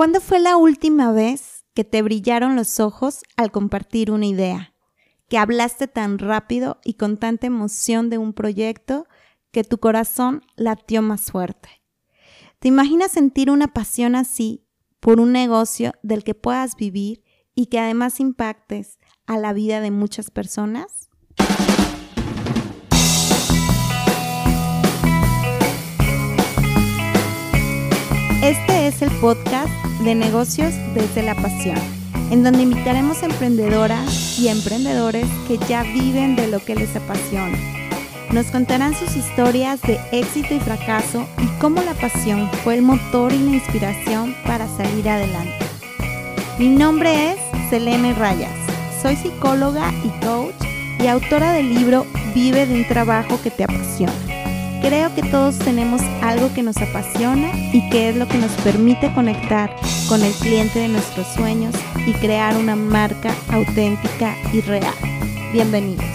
¿Cuándo fue la última vez que te brillaron los ojos al compartir una idea? Que hablaste tan rápido y con tanta emoción de un proyecto que tu corazón latió más fuerte. ¿Te imaginas sentir una pasión así por un negocio del que puedas vivir y que además impactes a la vida de muchas personas? Este es el podcast de negocios desde la pasión, en donde invitaremos a emprendedoras y emprendedores que ya viven de lo que les apasiona. Nos contarán sus historias de éxito y fracaso y cómo la pasión fue el motor y la inspiración para salir adelante. Mi nombre es Selene Rayas, soy psicóloga y coach y autora del libro Vive de un trabajo que te apasiona. Creo que todos tenemos algo que nos apasiona y que es lo que nos permite conectar con el cliente de nuestros sueños y crear una marca auténtica y real. Bienvenidos.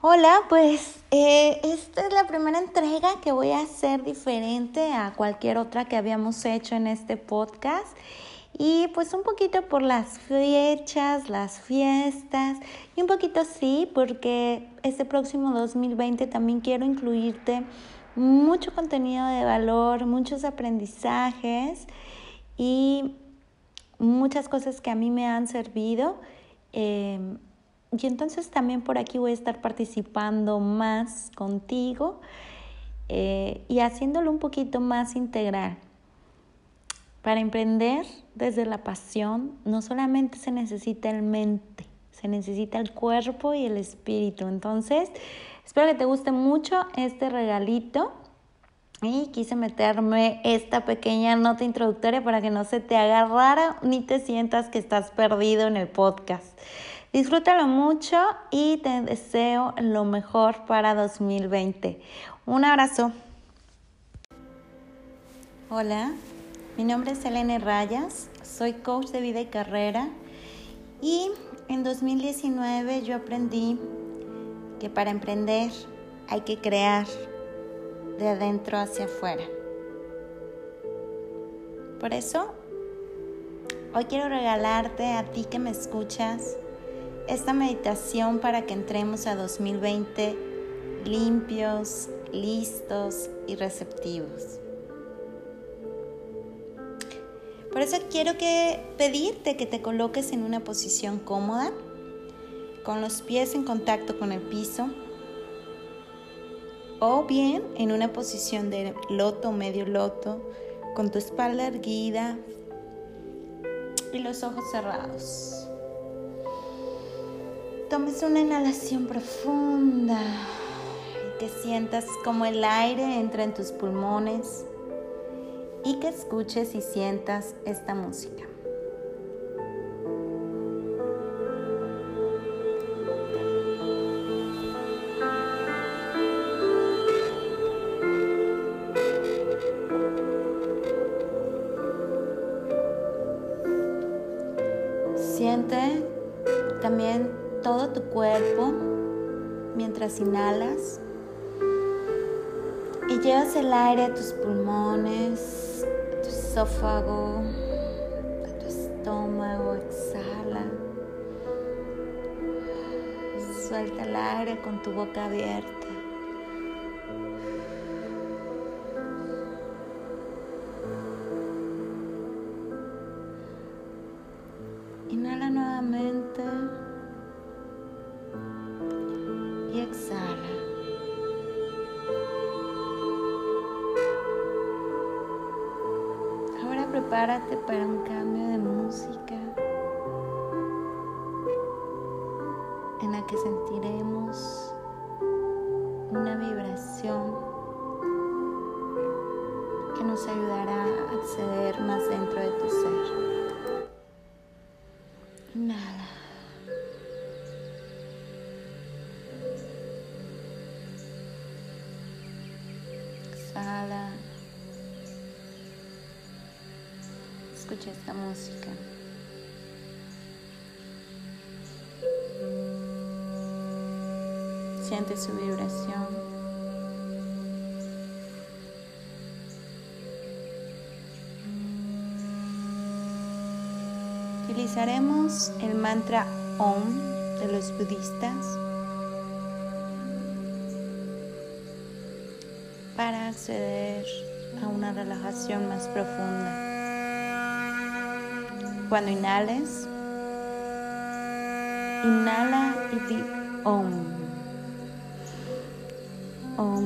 Hola, pues eh, esta es la primera entrega que voy a hacer diferente a cualquier otra que habíamos hecho en este podcast. Y pues un poquito por las fechas, las fiestas y un poquito sí, porque este próximo 2020 también quiero incluirte mucho contenido de valor, muchos aprendizajes y muchas cosas que a mí me han servido. Eh, y entonces también por aquí voy a estar participando más contigo eh, y haciéndolo un poquito más integral. Para emprender desde la pasión no solamente se necesita el mente, se necesita el cuerpo y el espíritu. Entonces, espero que te guste mucho este regalito. Y quise meterme esta pequeña nota introductoria para que no se te haga rara ni te sientas que estás perdido en el podcast. Disfrútalo mucho y te deseo lo mejor para 2020. Un abrazo. Hola, mi nombre es Elena Rayas, soy coach de vida y carrera y en 2019 yo aprendí que para emprender hay que crear de adentro hacia afuera. Por eso, hoy quiero regalarte a ti que me escuchas esta meditación para que entremos a 2020 limpios, listos y receptivos. Por eso quiero que pedirte que te coloques en una posición cómoda, con los pies en contacto con el piso, o bien en una posición de loto medio loto, con tu espalda erguida y los ojos cerrados. Tomes una inhalación profunda y que sientas como el aire entra en tus pulmones y que escuches y sientas esta música. Siente también todo tu cuerpo mientras inhalas y llevas el aire a tus pulmones, a tu esófago, a tu estómago, exhala. Suelta el aire con tu boca abierta. Para un cambio de música en la que sentiremos una vibración que nos ayudará a acceder más dentro de tu ser. Esta música. Siente su vibración. Utilizaremos el mantra OM de los budistas para acceder a una relajación más profunda. Cuando inhales, inhala y di OM. OM.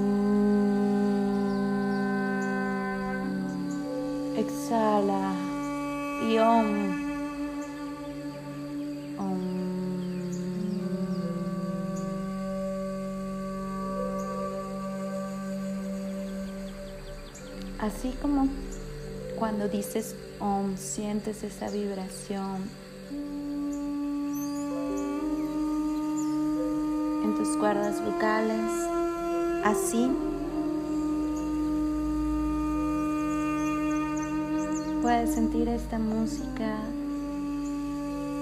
Exhala y OM. Así como cuando dices om, sientes esa vibración en tus cuerdas vocales, así puedes sentir esta música,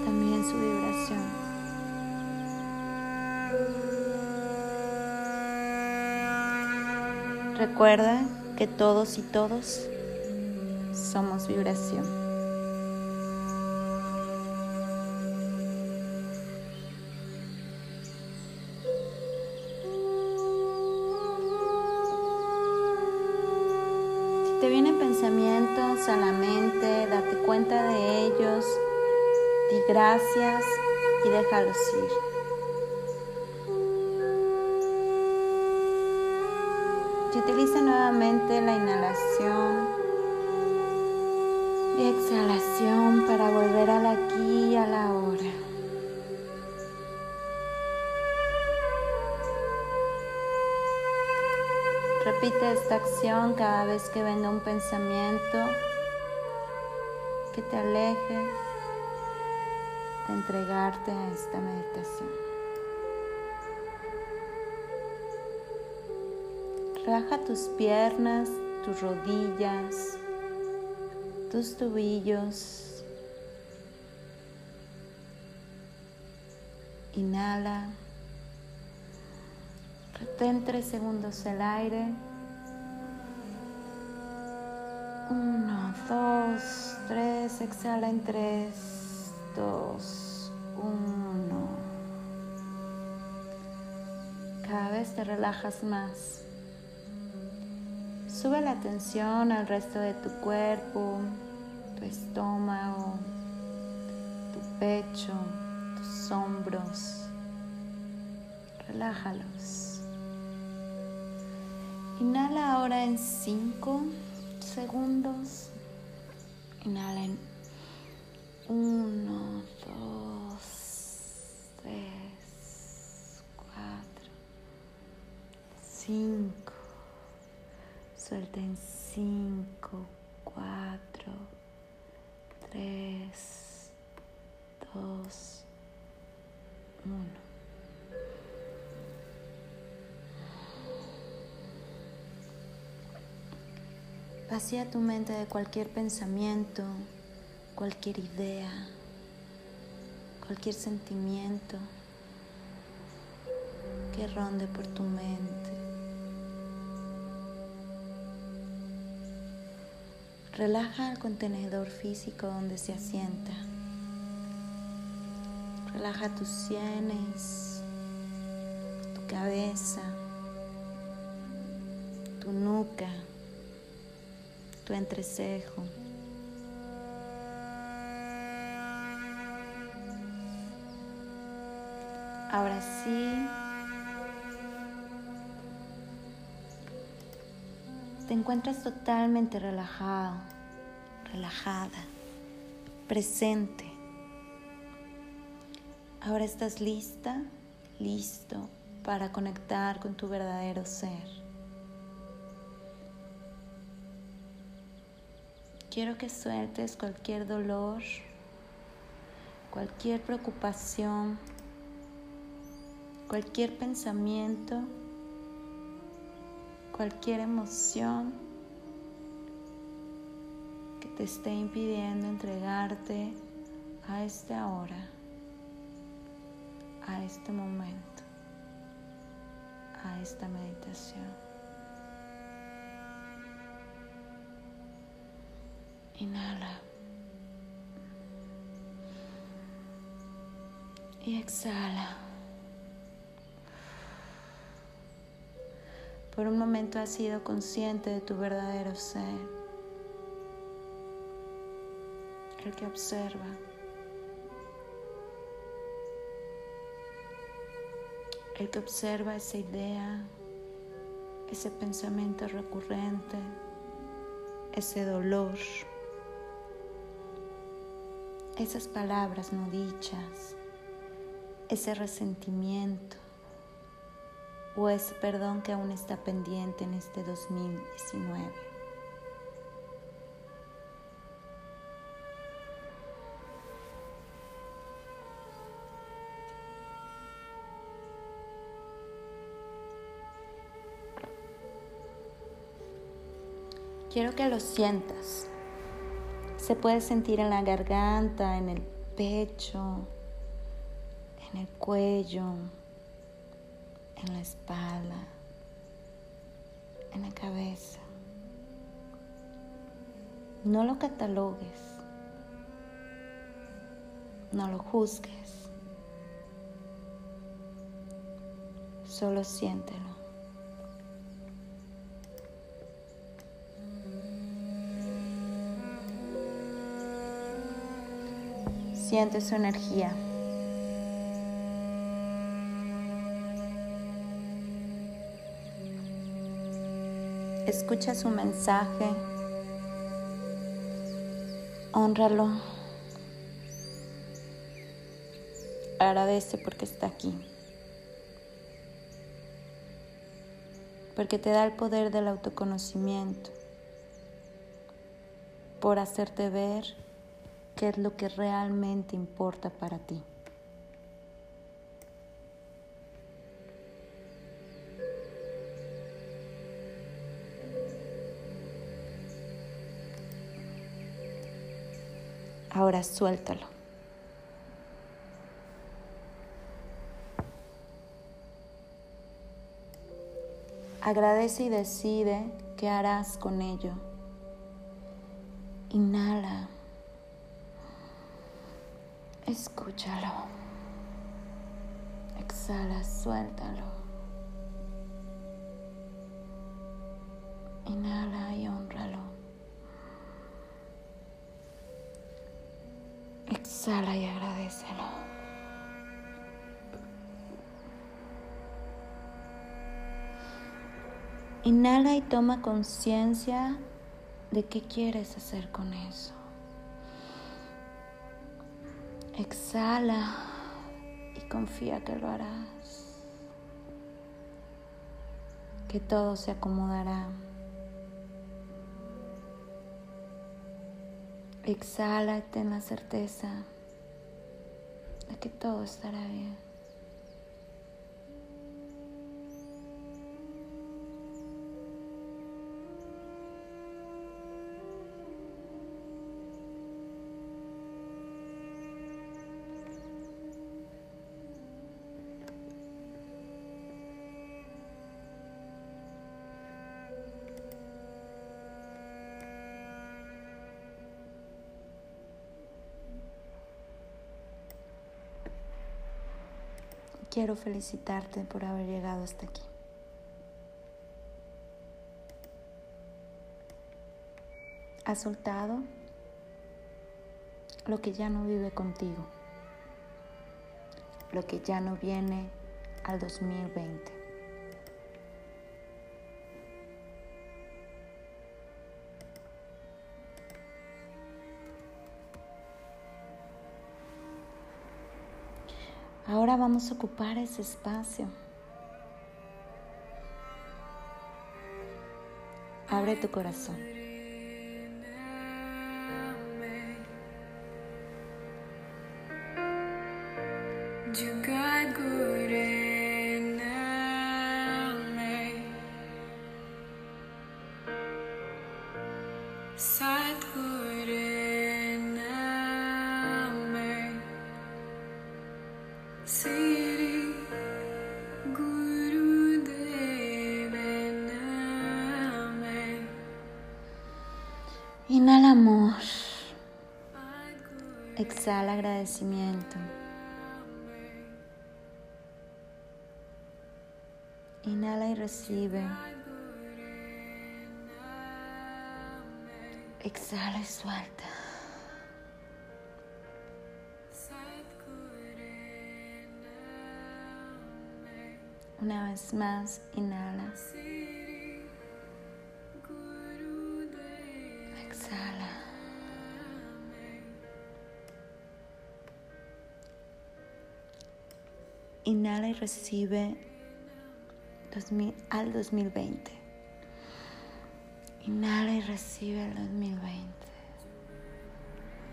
también su vibración. Recuerda que todos y todos somos vibración. Si te vienen pensamientos a la mente, date cuenta de ellos, di gracias y déjalos ir. utiliza nuevamente la inhalación exhalación para volver al aquí y a la hora. Repite esta acción cada vez que venga un pensamiento que te aleje de entregarte a esta meditación. Relaja tus piernas, tus rodillas, tus tobillos. Inhala. Retén tres segundos el aire. Uno, dos, tres. Exhala en tres, dos, uno. Cada vez te relajas más. Sube la atención al resto de tu cuerpo, tu estómago, tu pecho, tus hombros. Relájalos. Inhala ahora en 5 segundos. Inhala en 1, En 5, 4, 3, 2, 1. Vacía tu mente de cualquier pensamiento, cualquier idea, cualquier sentimiento que ronde por tu mente. Relaja el contenedor físico donde se asienta. Relaja tus sienes, tu cabeza, tu nuca, tu entrecejo. Ahora sí, te encuentras totalmente relajado, relajada, presente. Ahora estás lista, listo para conectar con tu verdadero ser. Quiero que sueltes cualquier dolor, cualquier preocupación, cualquier pensamiento cualquier emoción que te esté impidiendo entregarte a este ahora, a este momento, a esta meditación. Inhala. Y exhala. Por un momento has sido consciente de tu verdadero ser. El que observa. El que observa esa idea, ese pensamiento recurrente, ese dolor esas palabras no dichas, ese resentimiento o ese perdón que aún está pendiente en este 2019. Quiero que lo sientas. Se puede sentir en la garganta, en el pecho, en el cuello, en la espalda, en la cabeza. No lo catalogues, no lo juzgues, solo siéntelo. Siente su energía. Escucha su mensaje. Honralo. Agradece porque está aquí. Porque te da el poder del autoconocimiento. Por hacerte ver qué es lo que realmente importa para ti. Ahora suéltalo. Agradece y decide qué harás con ello. Inhala. Escúchalo. Exhala, suéltalo. Inhala y honralo. Exhala y agradecelo. Inhala y toma conciencia de qué quieres hacer con eso. Exhala y confía que lo harás, que todo se acomodará. Exhala y ten la certeza de que todo estará bien. Quiero felicitarte por haber llegado hasta aquí. Has soltado lo que ya no vive contigo, lo que ya no viene al 2020. Ahora vamos a ocupar ese espacio. Abre tu corazón. Exhala agradecimiento. Inhala y recibe. Exhala y suelta. Una vez más, inhala. Inhala y recibe al 2020. Inhala y recibe el 2020.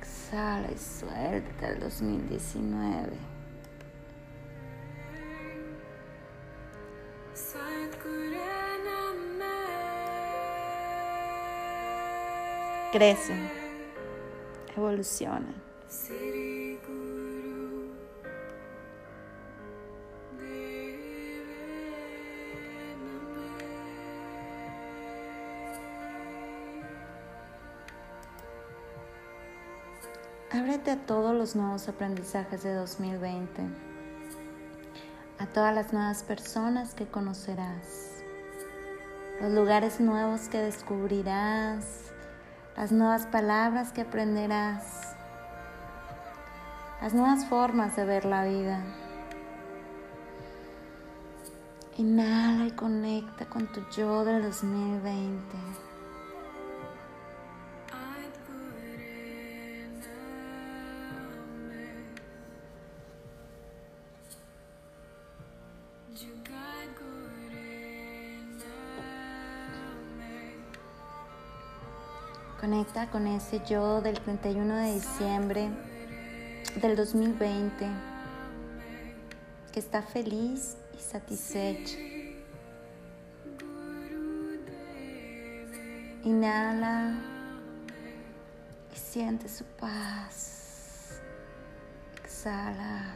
Exhala y suelta el 2019. Crece, evoluciona. A todos los nuevos aprendizajes de 2020, a todas las nuevas personas que conocerás, los lugares nuevos que descubrirás, las nuevas palabras que aprenderás, las nuevas formas de ver la vida. Inhala y conecta con tu yo del 2020. Conecta con ese yo del 31 de diciembre del 2020 que está feliz y satisfecho. Inhala y siente su paz. Exhala.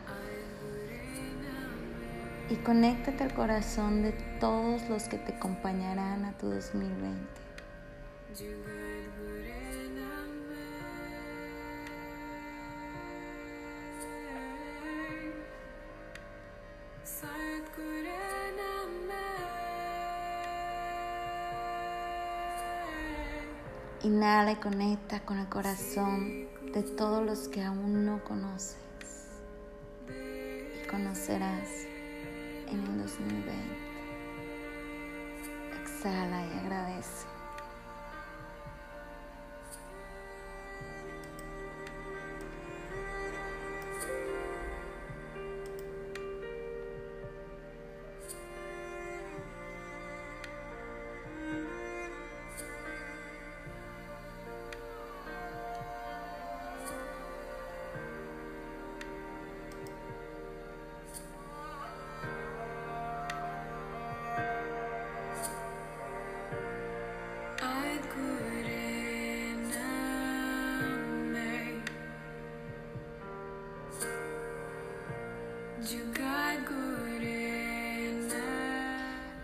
Y conéctate al corazón de todos los que te acompañarán a tu 2020. Inhala y conecta con el corazón de todos los que aún no conoces y conocerás en el 2020. Exhala y agradece.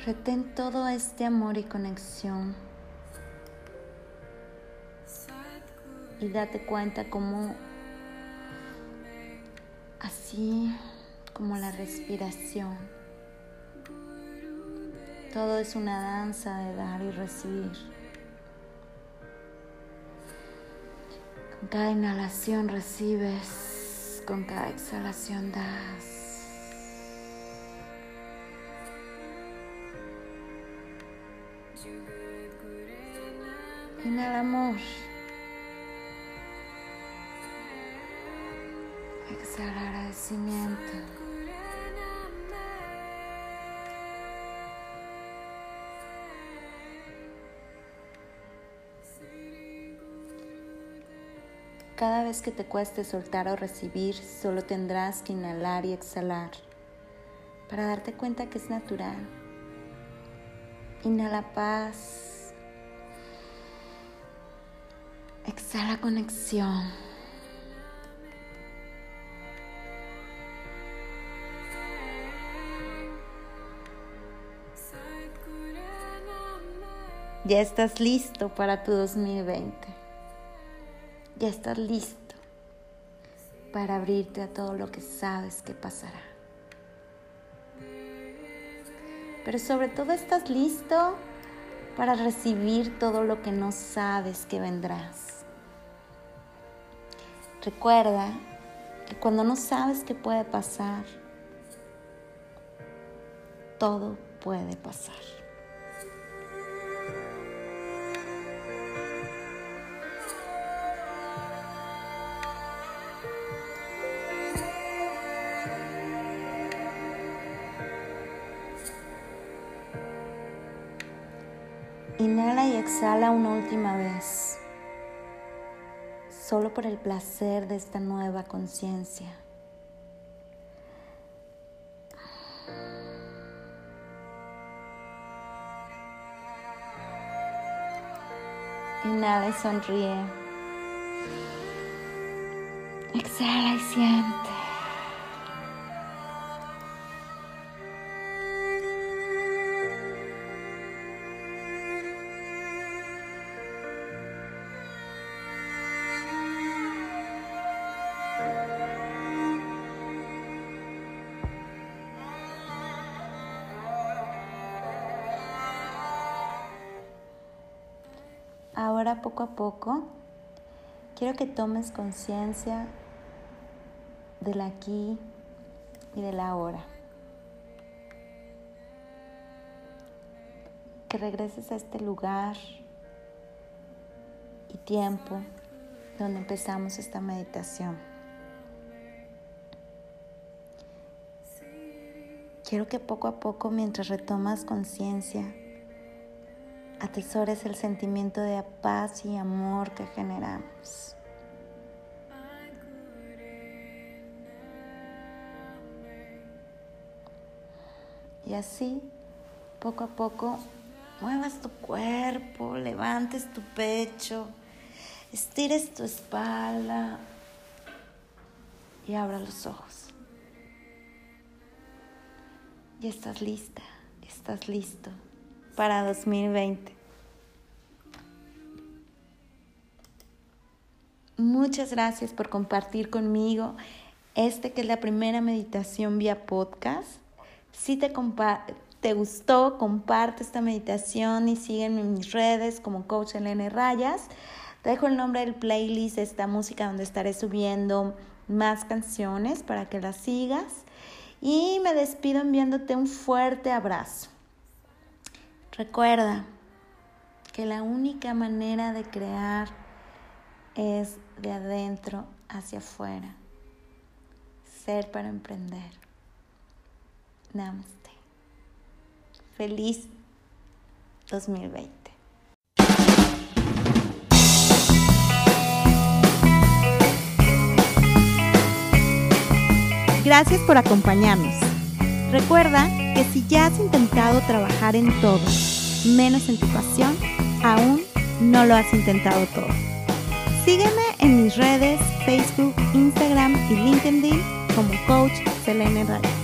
Retén todo este amor y conexión. Y date cuenta como así como la respiración. Todo es una danza de dar y recibir. Con cada inhalación recibes, con cada exhalación das. Inhala amor. Exhala agradecimiento. Cada vez que te cueste soltar o recibir, solo tendrás que inhalar y exhalar para darte cuenta que es natural. Inhala paz. Exhala conexión. Ya estás listo para tu 2020. Ya estás listo. para abrirte a todo lo que sabes que pasará. Pero sobre todo estás listo para recibir todo lo que no sabes que vendrás. Recuerda que cuando no sabes qué puede pasar, todo puede pasar. Una última vez, solo por el placer de esta nueva conciencia. Inhala y sonríe. Exhala y siente. Poco a poco quiero que tomes conciencia del aquí y del ahora. Que regreses a este lugar y tiempo donde empezamos esta meditación. Quiero que poco a poco, mientras retomas conciencia, atesores el sentimiento de paz y amor que generamos. Y así, poco a poco, muevas tu cuerpo, levantes tu pecho, estires tu espalda y abra los ojos. Ya estás lista, estás listo para 2020. Muchas gracias por compartir conmigo este que es la primera meditación vía podcast. Si te, te gustó, comparte esta meditación y sígueme en mis redes como Coach Elena Rayas. Te dejo el nombre del playlist, esta música donde estaré subiendo más canciones para que las sigas. Y me despido enviándote un fuerte abrazo. Recuerda que la única manera de crear es de adentro hacia afuera. Ser para emprender. Namaste. Feliz 2020. Gracias por acompañarnos. Recuerda que si ya has intentado trabajar en todo, menos en tu pasión, aún no lo has intentado todo. Sígueme en mis redes Facebook, Instagram y LinkedIn como Coach Selene Reyes.